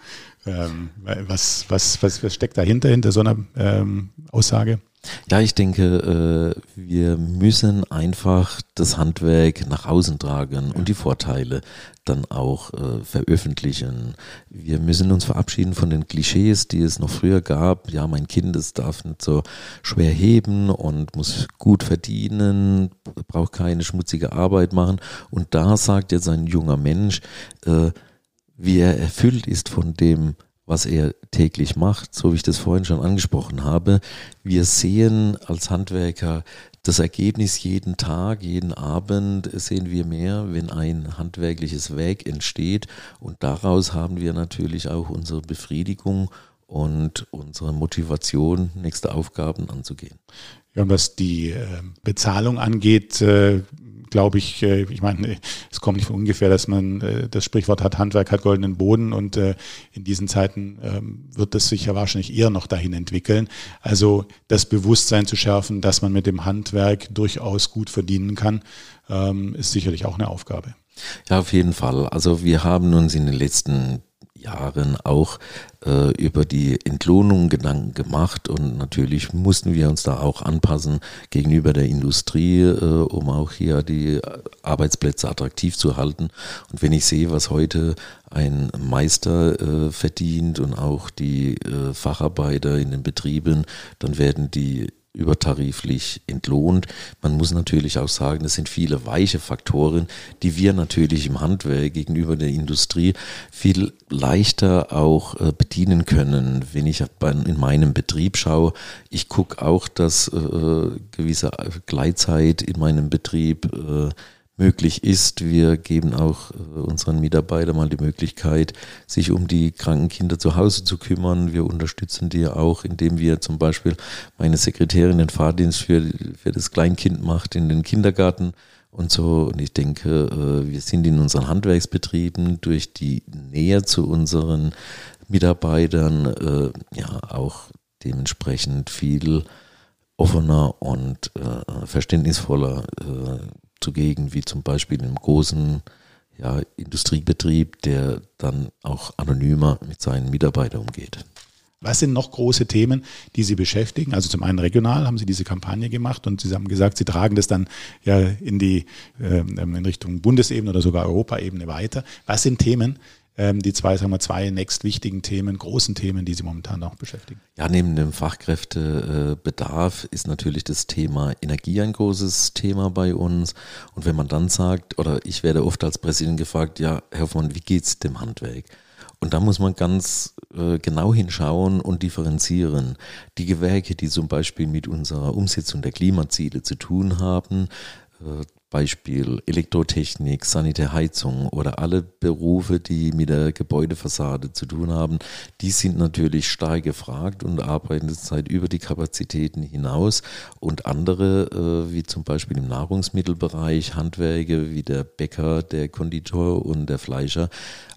Ähm, was, was, was, was steckt dahinter, hinter so einer ähm, Aussage? Ja, ich denke, äh, wir müssen einfach das Handwerk nach außen tragen und die Vorteile dann auch äh, veröffentlichen. Wir müssen uns verabschieden von den Klischees, die es noch früher gab. Ja, mein Kind, es darf nicht so schwer heben und muss gut verdienen, braucht keine schmutzige Arbeit machen. Und da sagt jetzt ein junger Mensch, äh, wie er erfüllt ist von dem, was er täglich macht, so wie ich das vorhin schon angesprochen habe. Wir sehen als Handwerker das Ergebnis jeden Tag, jeden Abend sehen wir mehr, wenn ein handwerkliches Werk entsteht und daraus haben wir natürlich auch unsere Befriedigung und unsere Motivation, nächste Aufgaben anzugehen. Ja, und was die äh, Bezahlung angeht, äh, glaube ich, äh, ich meine, es kommt nicht von ungefähr, dass man äh, das Sprichwort hat, Handwerk hat goldenen Boden und äh, in diesen Zeiten ähm, wird das sich ja wahrscheinlich eher noch dahin entwickeln. Also das Bewusstsein zu schärfen, dass man mit dem Handwerk durchaus gut verdienen kann, ähm, ist sicherlich auch eine Aufgabe. Ja, auf jeden Fall. Also wir haben uns in den letzten Jahren auch äh, über die Entlohnung Gedanken gemacht und natürlich mussten wir uns da auch anpassen gegenüber der Industrie, äh, um auch hier die Arbeitsplätze attraktiv zu halten. Und wenn ich sehe, was heute ein Meister äh, verdient und auch die äh, Facharbeiter in den Betrieben, dann werden die übertariflich entlohnt. Man muss natürlich auch sagen, das sind viele weiche Faktoren, die wir natürlich im Handwerk gegenüber der Industrie viel leichter auch äh, bedienen können. Wenn ich in meinem Betrieb schaue, ich gucke auch, dass äh, gewisse Gleitzeit in meinem Betrieb äh, möglich ist. Wir geben auch äh, unseren Mitarbeitern mal die Möglichkeit, sich um die kranken Kinder zu Hause zu kümmern. Wir unterstützen die auch, indem wir zum Beispiel meine Sekretärin den Fahrdienst für, für das Kleinkind macht in den Kindergarten und so. Und ich denke, äh, wir sind in unseren Handwerksbetrieben durch die Nähe zu unseren Mitarbeitern äh, ja auch dementsprechend viel offener und verständnisvoller zugegen, wie zum Beispiel im großen ja, Industriebetrieb, der dann auch anonymer mit seinen Mitarbeitern umgeht. Was sind noch große Themen, die Sie beschäftigen? Also zum einen regional haben Sie diese Kampagne gemacht und Sie haben gesagt, Sie tragen das dann ja in die ähm, in Richtung Bundesebene oder sogar Europaebene weiter. Was sind Themen, ähm, die zwei, sagen wir, zwei wichtigen Themen, großen Themen, die Sie momentan auch beschäftigen? Ja, neben dem Fachkräftebedarf ist natürlich das Thema Energie ein großes Thema bei uns. Und wenn man dann sagt, oder ich werde oft als Präsident gefragt, ja, Herr Hoffmann, wie geht's dem Handwerk? Und da muss man ganz äh, genau hinschauen und differenzieren. Die Gewerke, die zum Beispiel mit unserer Umsetzung der Klimaziele zu tun haben, äh, Beispiel Elektrotechnik, Sanitärheizung oder alle Berufe, die mit der Gebäudefassade zu tun haben, die sind natürlich stark gefragt und arbeiten zurzeit über die Kapazitäten hinaus. Und andere, äh, wie zum Beispiel im Nahrungsmittelbereich, Handwerke wie der Bäcker, der Konditor und der Fleischer,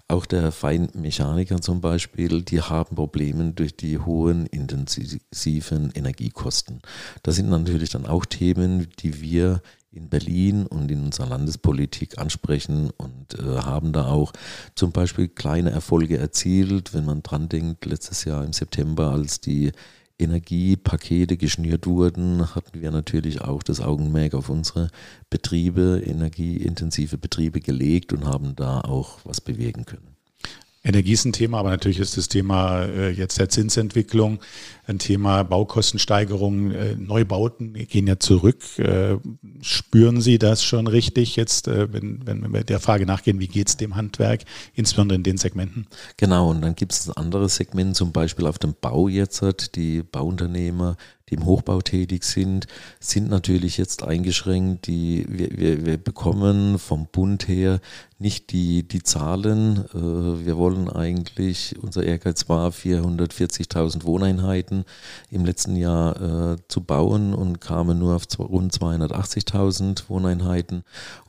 auch der Feinmechaniker zum Beispiel, die haben Probleme durch die hohen intensiven Energiekosten. Das sind natürlich dann auch Themen, die wir in Berlin und in unserer Landespolitik ansprechen und äh, haben da auch zum Beispiel kleine Erfolge erzielt, wenn man dran denkt, letztes Jahr im September, als die Energiepakete geschnürt wurden, hatten wir natürlich auch das Augenmerk auf unsere Betriebe, energieintensive Betriebe gelegt und haben da auch was bewegen können. Energie ist ein Thema, aber natürlich ist das Thema äh, jetzt der Zinsentwicklung ein Thema Baukostensteigerung. Äh, Neubauten gehen ja zurück. Äh, spüren Sie das schon richtig jetzt, äh, wenn, wenn wir der Frage nachgehen, wie geht es dem Handwerk, insbesondere in den Segmenten? Genau, und dann gibt es ein anderes Segment, zum Beispiel auf dem Bau jetzt, die Bauunternehmer, die im Hochbau tätig sind, sind natürlich jetzt eingeschränkt. Die, wir, wir, wir bekommen vom Bund her nicht die, die Zahlen. Wir wollen eigentlich, unser Ehrgeiz war 440.000 Wohneinheiten im letzten Jahr äh, zu bauen und kamen nur auf rund 280.000 Wohneinheiten.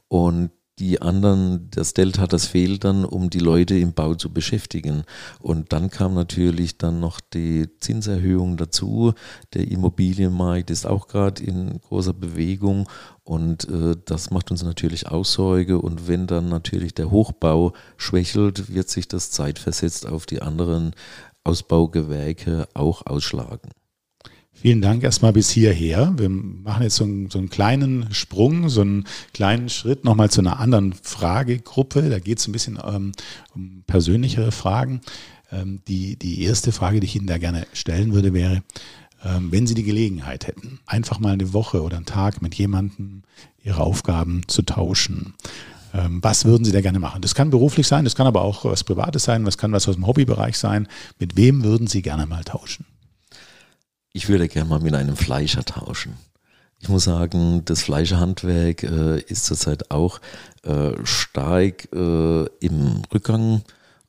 Und die anderen, das Delta, das fehlt dann, um die Leute im Bau zu beschäftigen. Und dann kam natürlich dann noch die Zinserhöhung dazu. Der Immobilienmarkt ist auch gerade in großer Bewegung und äh, das macht uns natürlich auch Sorge. Und wenn dann natürlich der Hochbau schwächelt, wird sich das zeitversetzt auf die anderen Ausbaugewerke auch ausschlagen. Vielen Dank erstmal bis hierher. Wir machen jetzt so einen, so einen kleinen Sprung, so einen kleinen Schritt nochmal zu einer anderen Fragegruppe. Da geht es ein bisschen ähm, um persönlichere Fragen. Ähm, die, die erste Frage, die ich Ihnen da gerne stellen würde, wäre, ähm, wenn Sie die Gelegenheit hätten, einfach mal eine Woche oder einen Tag mit jemandem Ihre Aufgaben zu tauschen. Ähm, was würden Sie da gerne machen? Das kann beruflich sein, das kann aber auch was Privates sein, das kann was aus dem Hobbybereich sein. Mit wem würden Sie gerne mal tauschen? Ich würde gerne mal mit einem Fleischer tauschen. Ich muss sagen, das Fleischerhandwerk äh, ist zurzeit auch äh, stark äh, im Rückgang.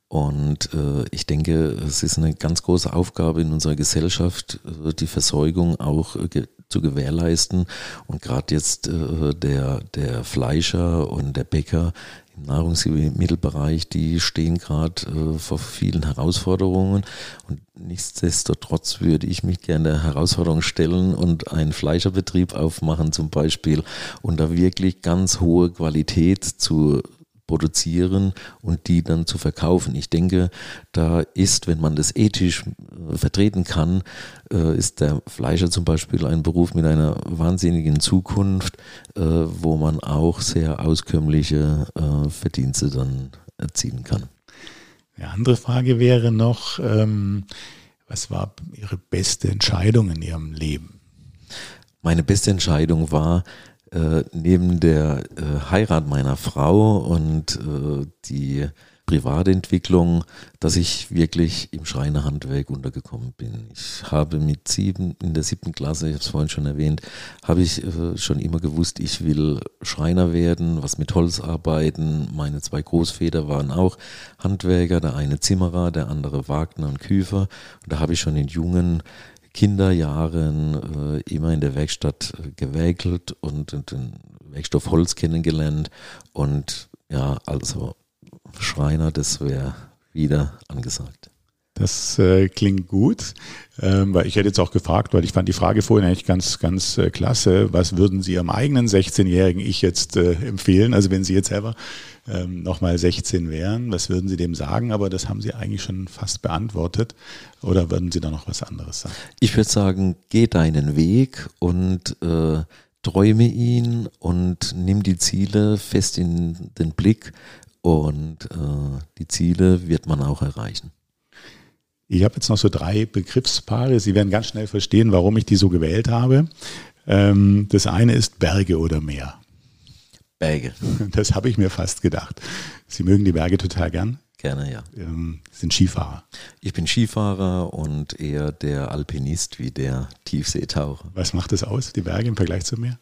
Und äh, ich denke, es ist eine ganz große Aufgabe in unserer Gesellschaft, äh, die Versorgung auch äh, zu gewährleisten. Und gerade jetzt äh, der, der Fleischer und der Bäcker im Nahrungsmittelbereich, die stehen gerade äh, vor vielen Herausforderungen. Und nichtsdestotrotz würde ich mich gerne der Herausforderung stellen und einen Fleischerbetrieb aufmachen zum Beispiel und da wirklich ganz hohe Qualität zu produzieren und die dann zu verkaufen. Ich denke, da ist, wenn man das ethisch äh, vertreten kann, äh, ist der Fleischer zum Beispiel ein Beruf mit einer wahnsinnigen Zukunft, äh, wo man auch sehr auskömmliche Verdienste dann erzielen kann. Eine andere Frage wäre noch, ähm, was war Ihre beste Entscheidung in Ihrem Leben? Meine beste Entscheidung war, äh, neben der äh, Heirat meiner Frau und äh, die Privatentwicklung, dass ich wirklich im Schreinerhandwerk untergekommen bin. Ich habe mit sieben, in der siebten Klasse, ich habe es vorhin schon erwähnt, habe ich äh, schon immer gewusst, ich will Schreiner werden, was mit Holz arbeiten. Meine zwei Großväter waren auch Handwerker, der eine Zimmerer, der andere Wagner und Küfer. Und da habe ich schon in jungen Kinderjahren äh, immer in der Werkstatt äh, und den Werkstoff Holz kennengelernt. Und ja, also Schreiner, das wäre wieder angesagt. Das äh, klingt gut, ähm, weil ich hätte jetzt auch gefragt, weil ich fand die Frage vorhin eigentlich ganz, ganz äh, klasse. Was würden Sie Ihrem eigenen 16-jährigen Ich jetzt äh, empfehlen? Also wenn Sie jetzt selber ähm, nochmal 16 wären, was würden Sie dem sagen? Aber das haben Sie eigentlich schon fast beantwortet. Oder würden Sie da noch was anderes sagen? Ich würde sagen, geh deinen Weg und äh, träume ihn und nimm die Ziele fest in den Blick und äh, die Ziele wird man auch erreichen. Ich habe jetzt noch so drei Begriffspaare. Sie werden ganz schnell verstehen, warum ich die so gewählt habe. Ähm, das eine ist Berge oder Meer. Berge. Das habe ich mir fast gedacht. Sie mögen die Berge total gern. Gerne, ja. Ähm, sind Skifahrer. Ich bin Skifahrer und eher der Alpinist wie der Tiefseetaucher. Was macht das aus, die Berge im Vergleich zum Meer?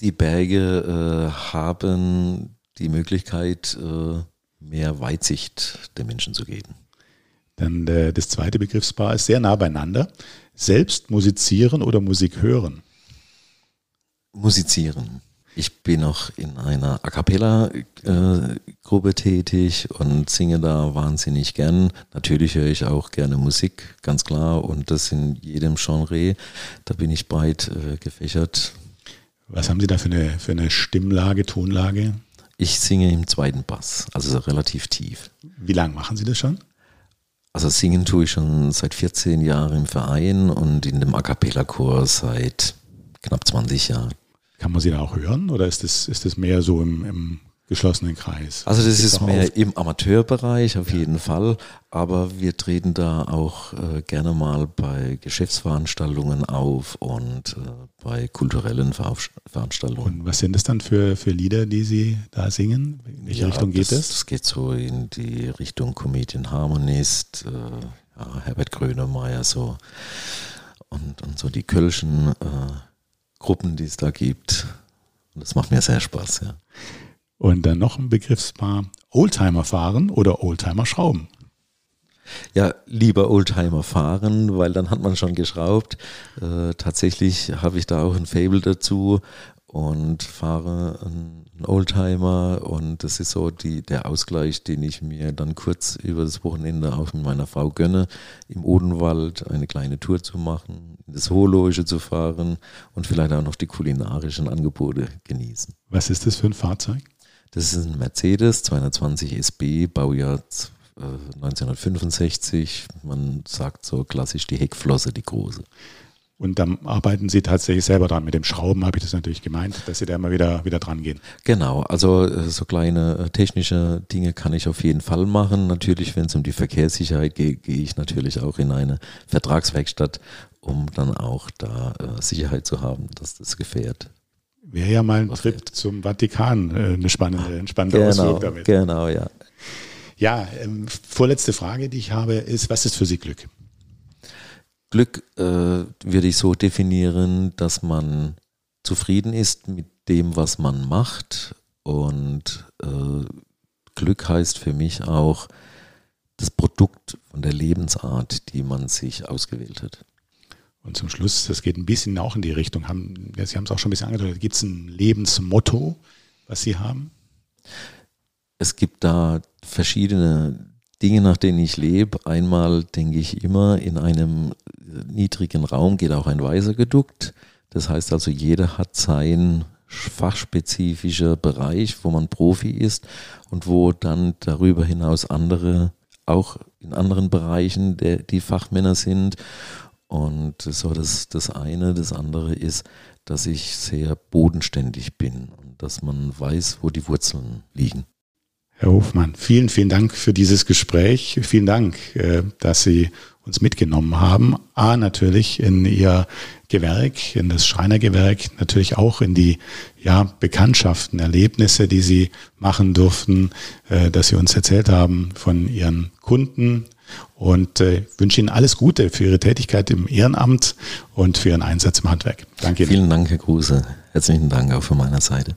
Die Berge äh, haben die Möglichkeit, äh, mehr Weitsicht den Menschen zu geben. Dann äh, das zweite Begriffspaar ist sehr nah beieinander. Selbst musizieren oder Musik hören? Musizieren. Ich bin auch in einer A cappella-Gruppe äh, tätig und singe da wahnsinnig gern. Natürlich höre ich auch gerne Musik, ganz klar, und das in jedem Genre. Da bin ich breit äh, gefächert. Was haben Sie da für eine, für eine Stimmlage, Tonlage? Ich singe im zweiten Bass, also relativ tief. Wie lange machen Sie das schon? Also singen tue ich schon seit 14 Jahren im Verein und in dem A cappella-Chor seit knapp 20 Jahren. Kann man sie da auch hören oder ist das, ist das mehr so im, im geschlossenen Kreis? Also das ist mehr auf? im Amateurbereich auf ja. jeden Fall, aber wir treten da auch äh, gerne mal bei Geschäftsveranstaltungen auf und äh, bei kulturellen Ver Veranstaltungen. Und was sind das dann für, für Lieder, die Sie da singen? In welche ja, Richtung geht das? Das geht so in die Richtung Comedian Harmonist, äh, ja, Herbert Grönemeyer so und, und so die Kölschen äh, Gruppen, die es da gibt. Und das macht mir sehr Spaß, ja. Und dann noch ein Begriffspaar, Oldtimer fahren oder Oldtimer schrauben. Ja, lieber Oldtimer fahren, weil dann hat man schon geschraubt. Äh, tatsächlich habe ich da auch ein Fable dazu und fahre einen Oldtimer und das ist so die, der Ausgleich, den ich mir dann kurz über das Wochenende auch mit meiner Frau gönne, im Odenwald eine kleine Tour zu machen, in das Hohlogische zu fahren und vielleicht auch noch die kulinarischen Angebote genießen. Was ist das für ein Fahrzeug? Das ist ein Mercedes 220 SB, Baujahr 1965. Äh, Man sagt so klassisch die Heckflosse, die große. Und dann arbeiten Sie tatsächlich selber dran. Mit dem Schrauben habe ich das natürlich gemeint, dass Sie da immer wieder, wieder dran gehen. Genau, also äh, so kleine äh, technische Dinge kann ich auf jeden Fall machen. Natürlich, wenn es um die Verkehrssicherheit geht, gehe ich natürlich auch in eine Vertragswerkstatt, um dann auch da Sicherheit zu haben, dass das Gefährt Wäre ja mal ein Trip wird. zum Vatikan äh, eine spannende, ein spannender genau, Ausflug damit. Genau, ja. Ja, ähm, vorletzte Frage, die ich habe, ist, was ist für Sie Glück? Glück äh, würde ich so definieren, dass man zufrieden ist mit dem, was man macht. Und äh, Glück heißt für mich auch das Produkt von der Lebensart, die man sich ausgewählt hat. Und zum Schluss, das geht ein bisschen auch in die Richtung, haben, Sie haben es auch schon ein bisschen angedeutet, gibt es ein Lebensmotto, was Sie haben? Es gibt da verschiedene Dinge, nach denen ich lebe. Einmal denke ich immer, in einem niedrigen Raum geht auch ein Weiser geduckt. Das heißt also, jeder hat sein fachspezifischer Bereich, wo man Profi ist und wo dann darüber hinaus andere auch in anderen Bereichen der, die Fachmänner sind. Und so das, das eine. Das andere ist, dass ich sehr bodenständig bin und dass man weiß, wo die Wurzeln liegen. Herr Hofmann, vielen, vielen Dank für dieses Gespräch. Vielen Dank, äh, dass Sie uns mitgenommen haben. A, natürlich in Ihr Gewerk, in das Schreinergewerk, natürlich auch in die ja, Bekanntschaften, Erlebnisse, die Sie machen durften, äh, dass Sie uns erzählt haben von Ihren Kunden. Und äh, wünsche Ihnen alles Gute für Ihre Tätigkeit im Ehrenamt und für Ihren Einsatz im Handwerk. Danke Ihnen. Vielen Dank, Herr Kruse. Herzlichen Dank auch von meiner Seite.